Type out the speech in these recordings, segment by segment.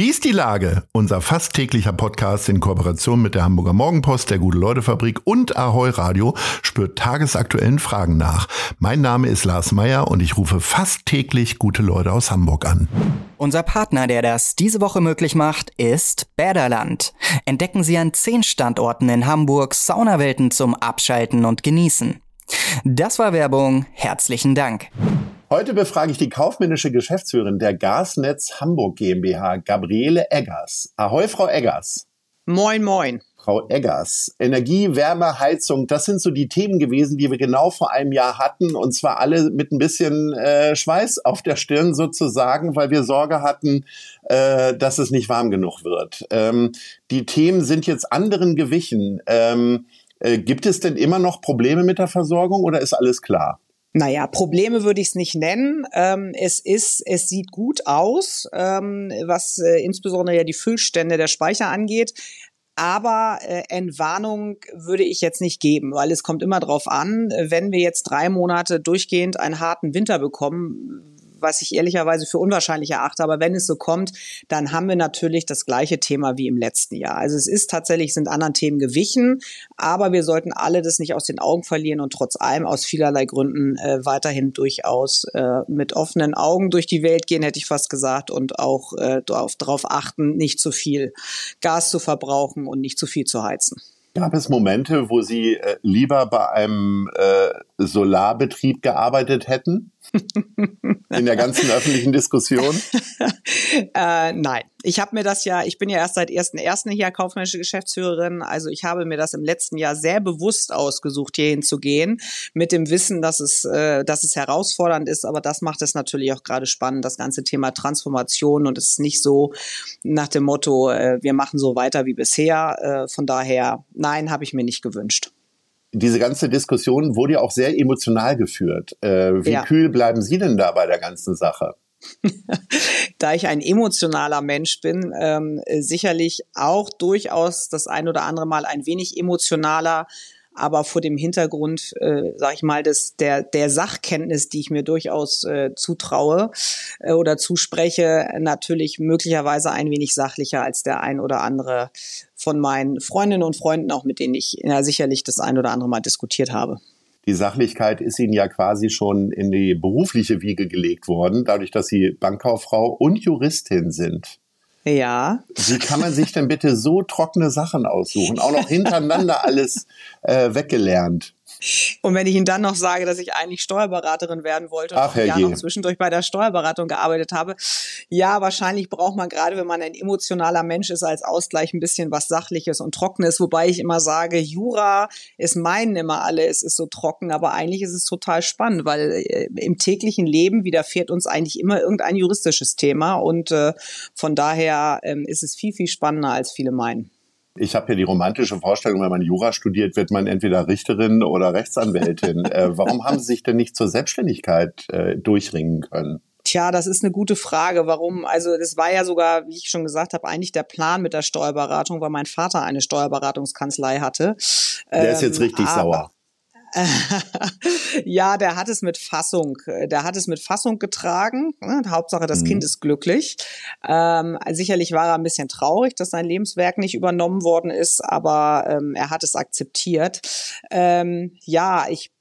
Wie ist die Lage? Unser fast täglicher Podcast in Kooperation mit der Hamburger Morgenpost, der Gute-Leute-Fabrik und Ahoi Radio spürt tagesaktuellen Fragen nach. Mein Name ist Lars Meier und ich rufe fast täglich gute Leute aus Hamburg an. Unser Partner, der das diese Woche möglich macht, ist Bäderland. Entdecken Sie an zehn Standorten in Hamburg Saunawelten zum Abschalten und Genießen. Das war Werbung. Herzlichen Dank. Heute befrage ich die kaufmännische Geschäftsführerin der Gasnetz Hamburg GmbH, Gabriele Eggers. Ahoi, Frau Eggers. Moin, moin. Frau Eggers, Energie, Wärme, Heizung, das sind so die Themen gewesen, die wir genau vor einem Jahr hatten. Und zwar alle mit ein bisschen äh, Schweiß auf der Stirn sozusagen, weil wir Sorge hatten, äh, dass es nicht warm genug wird. Ähm, die Themen sind jetzt anderen gewichen. Ähm, äh, gibt es denn immer noch Probleme mit der Versorgung oder ist alles klar? Naja, Probleme würde ich es nicht nennen. Ähm, es ist, es sieht gut aus, ähm, was äh, insbesondere ja die Füllstände der Speicher angeht. Aber äh, Entwarnung würde ich jetzt nicht geben, weil es kommt immer drauf an, wenn wir jetzt drei Monate durchgehend einen harten Winter bekommen, was ich ehrlicherweise für unwahrscheinlich erachte. Aber wenn es so kommt, dann haben wir natürlich das gleiche Thema wie im letzten Jahr. Also es ist tatsächlich, sind anderen Themen gewichen, aber wir sollten alle das nicht aus den Augen verlieren und trotz allem aus vielerlei Gründen äh, weiterhin durchaus äh, mit offenen Augen durch die Welt gehen, hätte ich fast gesagt, und auch äh, darauf achten, nicht zu viel Gas zu verbrauchen und nicht zu viel zu heizen. Gab es Momente, wo Sie äh, lieber bei einem äh, Solarbetrieb gearbeitet hätten? In der ganzen öffentlichen Diskussion? äh, nein. Ich habe mir das ja, ich bin ja erst seit 1.1. hier kaufmännische Geschäftsführerin, also ich habe mir das im letzten Jahr sehr bewusst ausgesucht, hier hinzugehen, mit dem Wissen, dass es, äh, dass es herausfordernd ist, aber das macht es natürlich auch gerade spannend, das ganze Thema Transformation und es ist nicht so nach dem Motto, äh, wir machen so weiter wie bisher. Äh, von daher, nein, habe ich mir nicht gewünscht diese ganze Diskussion wurde ja auch sehr emotional geführt. Äh, wie ja. kühl bleiben Sie denn da bei der ganzen Sache? da ich ein emotionaler Mensch bin, ähm, sicherlich auch durchaus das ein oder andere Mal ein wenig emotionaler aber vor dem Hintergrund, äh, sag ich mal, des, der, der Sachkenntnis, die ich mir durchaus äh, zutraue äh, oder zuspreche, natürlich möglicherweise ein wenig sachlicher als der ein oder andere von meinen Freundinnen und Freunden, auch mit denen ich ja, sicherlich das ein oder andere Mal diskutiert habe. Die Sachlichkeit ist Ihnen ja quasi schon in die berufliche Wiege gelegt worden, dadurch, dass Sie Bankkauffrau und Juristin sind. Ja. Wie kann man sich denn bitte so trockene Sachen aussuchen? Auch noch hintereinander alles äh, weggelernt. Und wenn ich Ihnen dann noch sage, dass ich eigentlich Steuerberaterin werden wollte und Ach, ja noch zwischendurch bei der Steuerberatung gearbeitet habe, ja, wahrscheinlich braucht man gerade, wenn man ein emotionaler Mensch ist, als Ausgleich ein bisschen was Sachliches und Trockenes, wobei ich immer sage, Jura ist meinen immer alle, es ist so trocken, aber eigentlich ist es total spannend, weil äh, im täglichen Leben widerfährt uns eigentlich immer irgendein juristisches Thema und äh, von daher äh, ist es viel, viel spannender, als viele meinen. Ich habe ja die romantische Vorstellung, wenn man Jura studiert, wird man entweder Richterin oder Rechtsanwältin. äh, warum haben Sie sich denn nicht zur Selbstständigkeit äh, durchringen können? Tja, das ist eine gute Frage. Warum? Also das war ja sogar, wie ich schon gesagt habe, eigentlich der Plan mit der Steuerberatung, weil mein Vater eine Steuerberatungskanzlei hatte. Der ähm, ist jetzt ähm, richtig sauer. ja, der hat es mit Fassung, der hat es mit Fassung getragen. Ne? Hauptsache, das mhm. Kind ist glücklich. Ähm, sicherlich war er ein bisschen traurig, dass sein Lebenswerk nicht übernommen worden ist, aber ähm, er hat es akzeptiert. Ähm, ja, ich,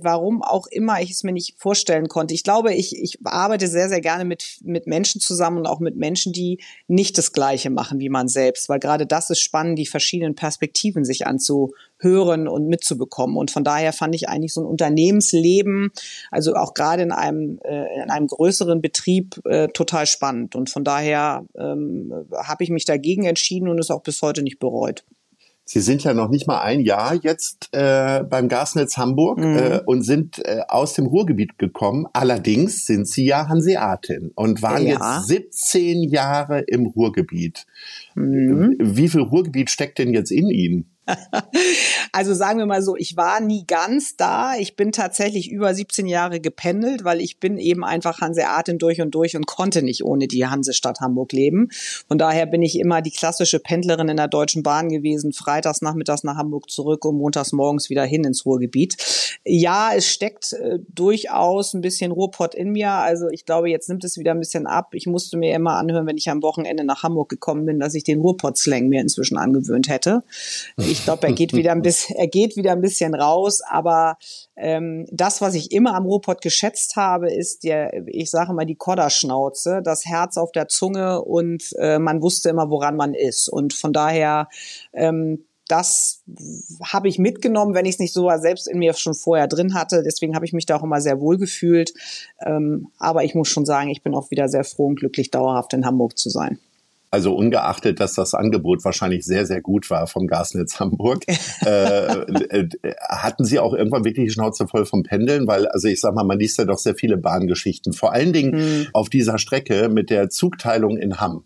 warum auch immer ich es mir nicht vorstellen konnte. Ich glaube, ich, ich arbeite sehr, sehr gerne mit, mit Menschen zusammen und auch mit Menschen, die nicht das Gleiche machen wie man selbst, weil gerade das ist spannend, die verschiedenen Perspektiven sich anzu hören und mitzubekommen. Und von daher fand ich eigentlich so ein Unternehmensleben, also auch gerade in einem, äh, in einem größeren Betrieb, äh, total spannend. Und von daher ähm, habe ich mich dagegen entschieden und es auch bis heute nicht bereut. Sie sind ja noch nicht mal ein Jahr jetzt äh, beim Gasnetz Hamburg mhm. äh, und sind äh, aus dem Ruhrgebiet gekommen. Allerdings sind Sie ja Hanseatin und waren ja. jetzt 17 Jahre im Ruhrgebiet. Mhm. Wie viel Ruhrgebiet steckt denn jetzt in Ihnen? Also sagen wir mal so, ich war nie ganz da. Ich bin tatsächlich über 17 Jahre gependelt, weil ich bin eben einfach Hanseatin durch und durch und konnte nicht ohne die Hansestadt Hamburg leben. Von daher bin ich immer die klassische Pendlerin in der Deutschen Bahn gewesen, freitags nachmittags nach Hamburg zurück und montags morgens wieder hin ins Ruhrgebiet. Ja, es steckt äh, durchaus ein bisschen Ruhrpott in mir. Also ich glaube, jetzt nimmt es wieder ein bisschen ab. Ich musste mir immer anhören, wenn ich am Wochenende nach Hamburg gekommen bin, dass ich den Ruhrpott-Slang mir inzwischen angewöhnt hätte. Ich glaube, er geht wieder ein bisschen, er geht wieder ein bisschen raus, aber ähm, das, was ich immer am Ruhrpott geschätzt habe, ist der, ich sage mal, die Kodderschnauze, das Herz auf der Zunge und äh, man wusste immer, woran man ist. Und von daher ähm, das habe ich mitgenommen, wenn ich es nicht so selbst in mir schon vorher drin hatte. Deswegen habe ich mich da auch immer sehr wohl gefühlt. Ähm, aber ich muss schon sagen, ich bin auch wieder sehr froh und glücklich, dauerhaft in Hamburg zu sein. Also ungeachtet, dass das Angebot wahrscheinlich sehr, sehr gut war vom Gasnetz Hamburg, äh, äh, hatten Sie auch irgendwann wirklich die Schnauze voll vom Pendeln? Weil, also ich sag mal, man liest ja doch sehr viele Bahngeschichten. Vor allen Dingen hm. auf dieser Strecke mit der Zugteilung in Hamm.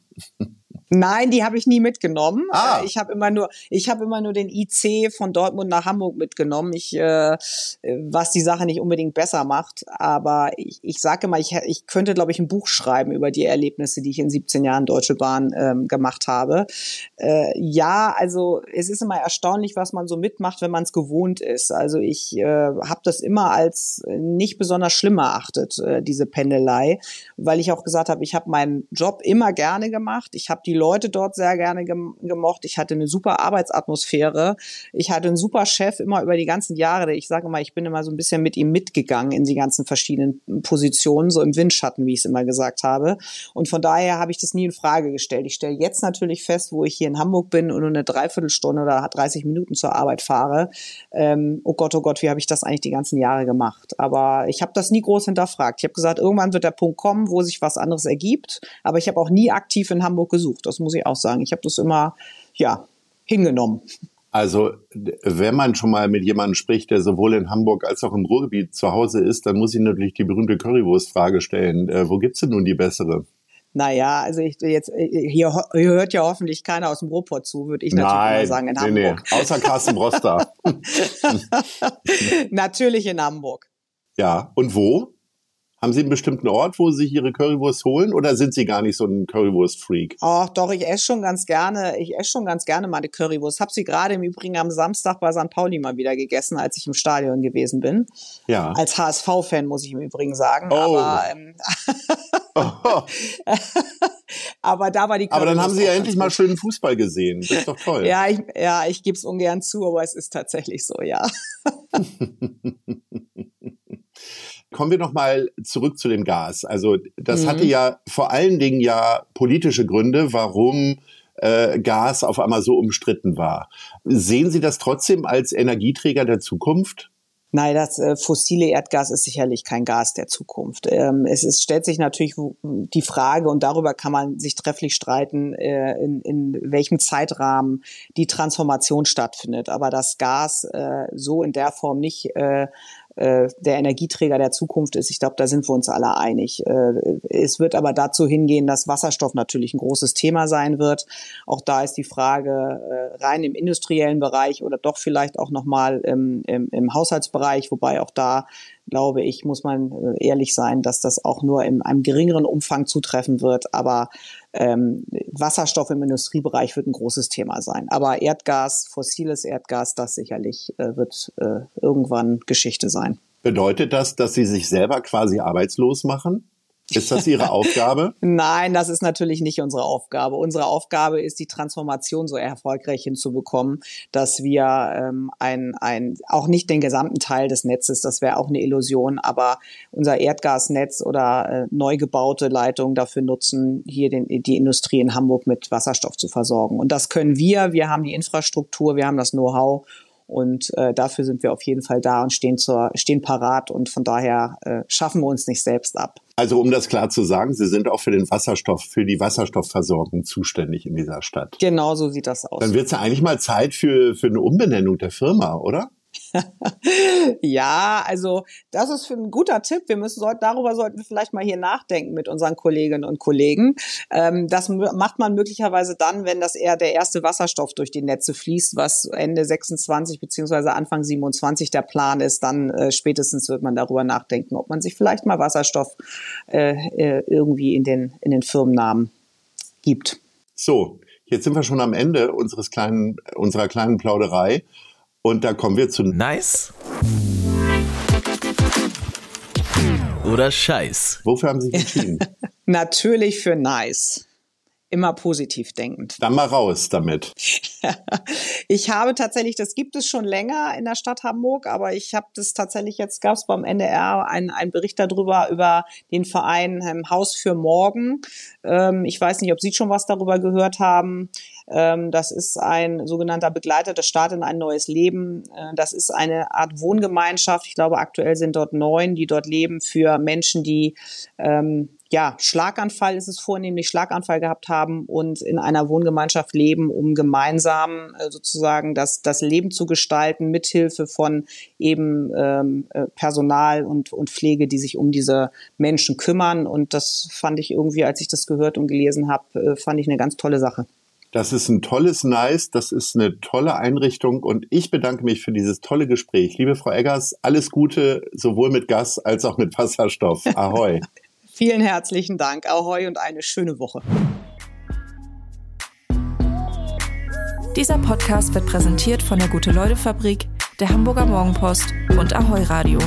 Nein, die habe ich nie mitgenommen. Ah. Äh, ich habe immer nur, ich habe immer nur den IC von Dortmund nach Hamburg mitgenommen. Ich, äh, was die Sache nicht unbedingt besser macht, aber ich, ich sage mal, ich, ich könnte, glaube ich, ein Buch schreiben über die Erlebnisse, die ich in 17 Jahren Deutsche Bahn ähm, gemacht habe. Äh, ja, also es ist immer erstaunlich, was man so mitmacht, wenn man es gewohnt ist. Also ich äh, habe das immer als nicht besonders schlimm erachtet, äh, diese Pendelei, weil ich auch gesagt habe, ich habe meinen Job immer gerne gemacht. Ich habe die Leute dort sehr gerne gemocht. Ich hatte eine super Arbeitsatmosphäre. Ich hatte einen super Chef immer über die ganzen Jahre. Ich sage mal, ich bin immer so ein bisschen mit ihm mitgegangen in die ganzen verschiedenen Positionen, so im Windschatten, wie ich es immer gesagt habe. Und von daher habe ich das nie in Frage gestellt. Ich stelle jetzt natürlich fest, wo ich hier in Hamburg bin und nur eine Dreiviertelstunde oder 30 Minuten zur Arbeit fahre. Ähm, oh Gott, oh Gott, wie habe ich das eigentlich die ganzen Jahre gemacht? Aber ich habe das nie groß hinterfragt. Ich habe gesagt, irgendwann wird der Punkt kommen, wo sich was anderes ergibt. Aber ich habe auch nie aktiv in Hamburg gesucht. Das muss ich auch sagen. Ich habe das immer, ja, hingenommen. Also, wenn man schon mal mit jemandem spricht, der sowohl in Hamburg als auch im Ruhrgebiet zu Hause ist, dann muss ich natürlich die berühmte Currywurst-Frage stellen. Äh, wo gibt's denn nun die bessere? Naja, also ich jetzt hier, hier hört ja hoffentlich keiner aus dem Ruhrpott zu, würde ich natürlich Nein, mal sagen in nee, Hamburg. Nee, außer Carsten Broster. natürlich in Hamburg. Ja, und wo? Haben Sie einen bestimmten Ort, wo Sie sich Ihre Currywurst holen oder sind Sie gar nicht so ein Currywurst-Freak? Ach doch, ich esse schon ganz gerne, ich esse schon ganz gerne die Currywurst. Hab sie gerade im Übrigen am Samstag bei St. Pauli mal wieder gegessen, als ich im Stadion gewesen bin. Ja. Als HSV-Fan muss ich im Übrigen sagen. Oh. Aber, ähm, oh. aber da war die Currywurst Aber dann haben Sie ja endlich mal schönen Fußball gesehen. Das ist doch toll. ja, ich, ja, ich gebe es ungern zu, aber es ist tatsächlich so, ja. Kommen wir noch mal zurück zu dem Gas. Also das mhm. hatte ja vor allen Dingen ja politische Gründe, warum äh, Gas auf einmal so umstritten war. Sehen Sie das trotzdem als Energieträger der Zukunft? Nein, das äh, fossile Erdgas ist sicherlich kein Gas der Zukunft. Ähm, es ist, stellt sich natürlich die Frage, und darüber kann man sich trefflich streiten, äh, in, in welchem Zeitrahmen die Transformation stattfindet. Aber das Gas äh, so in der Form nicht äh, äh, der Energieträger der Zukunft ist. Ich glaube, da sind wir uns alle einig. Äh, es wird aber dazu hingehen, dass Wasserstoff natürlich ein großes Thema sein wird. Auch da ist die Frage äh, rein im industriellen Bereich oder doch vielleicht auch nochmal im, im, im Haushaltsbereich, wobei auch da glaube ich, muss man äh, ehrlich sein, dass das auch nur in einem geringeren Umfang zutreffen wird. Aber ähm, Wasserstoff im Industriebereich wird ein großes Thema sein. Aber Erdgas, fossiles Erdgas, das sicherlich äh, wird äh, irgendwann Geschichte sein. Bedeutet das, dass Sie sich selber quasi arbeitslos machen? Ist das Ihre Aufgabe? Nein, das ist natürlich nicht unsere Aufgabe. Unsere Aufgabe ist, die Transformation so erfolgreich hinzubekommen, dass wir ähm, ein, ein, auch nicht den gesamten Teil des Netzes, das wäre auch eine Illusion, aber unser Erdgasnetz oder äh, neu gebaute Leitungen dafür nutzen, hier den, die Industrie in Hamburg mit Wasserstoff zu versorgen. Und das können wir. Wir haben die Infrastruktur, wir haben das Know-how und äh, dafür sind wir auf jeden Fall da und stehen, zur, stehen parat und von daher äh, schaffen wir uns nicht selbst ab. Also um das klar zu sagen, Sie sind auch für den Wasserstoff, für die Wasserstoffversorgung zuständig in dieser Stadt. Genau so sieht das aus. Dann wird es ja eigentlich mal Zeit für, für eine Umbenennung der Firma, oder? ja, also das ist ein guter Tipp. Wir müssen darüber sollten wir vielleicht mal hier nachdenken mit unseren Kolleginnen und Kollegen. Ähm, das macht man möglicherweise dann, wenn das eher der erste Wasserstoff durch die Netze fließt, was Ende 26 beziehungsweise Anfang 27 der Plan ist. Dann äh, spätestens wird man darüber nachdenken, ob man sich vielleicht mal Wasserstoff äh, äh irgendwie in den in den Firmennamen gibt. So, jetzt sind wir schon am Ende unseres kleinen unserer kleinen Plauderei. Und da kommen wir zu Nice oder Scheiß. Wofür haben Sie sich entschieden? Natürlich für Nice immer positiv denkend. Dann mal raus damit. ich habe tatsächlich, das gibt es schon länger in der Stadt Hamburg, aber ich habe das tatsächlich, jetzt gab es beim NDR einen, einen Bericht darüber, über den Verein ähm, Haus für Morgen. Ähm, ich weiß nicht, ob Sie schon was darüber gehört haben. Ähm, das ist ein sogenannter Begleiter, der Start in ein neues Leben. Äh, das ist eine Art Wohngemeinschaft. Ich glaube, aktuell sind dort neun, die dort leben für Menschen, die ähm, ja, Schlaganfall ist es vornehmlich, Schlaganfall gehabt haben und in einer Wohngemeinschaft leben, um gemeinsam äh, sozusagen das, das Leben zu gestalten, mithilfe von eben ähm, äh, Personal und, und Pflege, die sich um diese Menschen kümmern. Und das fand ich irgendwie, als ich das gehört und gelesen habe, fand ich eine ganz tolle Sache. Das ist ein tolles Nice, das ist eine tolle Einrichtung und ich bedanke mich für dieses tolle Gespräch. Liebe Frau Eggers, alles Gute, sowohl mit Gas als auch mit Wasserstoff. Ahoi. Vielen herzlichen Dank, Ahoi und eine schöne Woche. Dieser Podcast wird präsentiert von der Gute-Leute-Fabrik, der Hamburger Morgenpost und Ahoi Radio.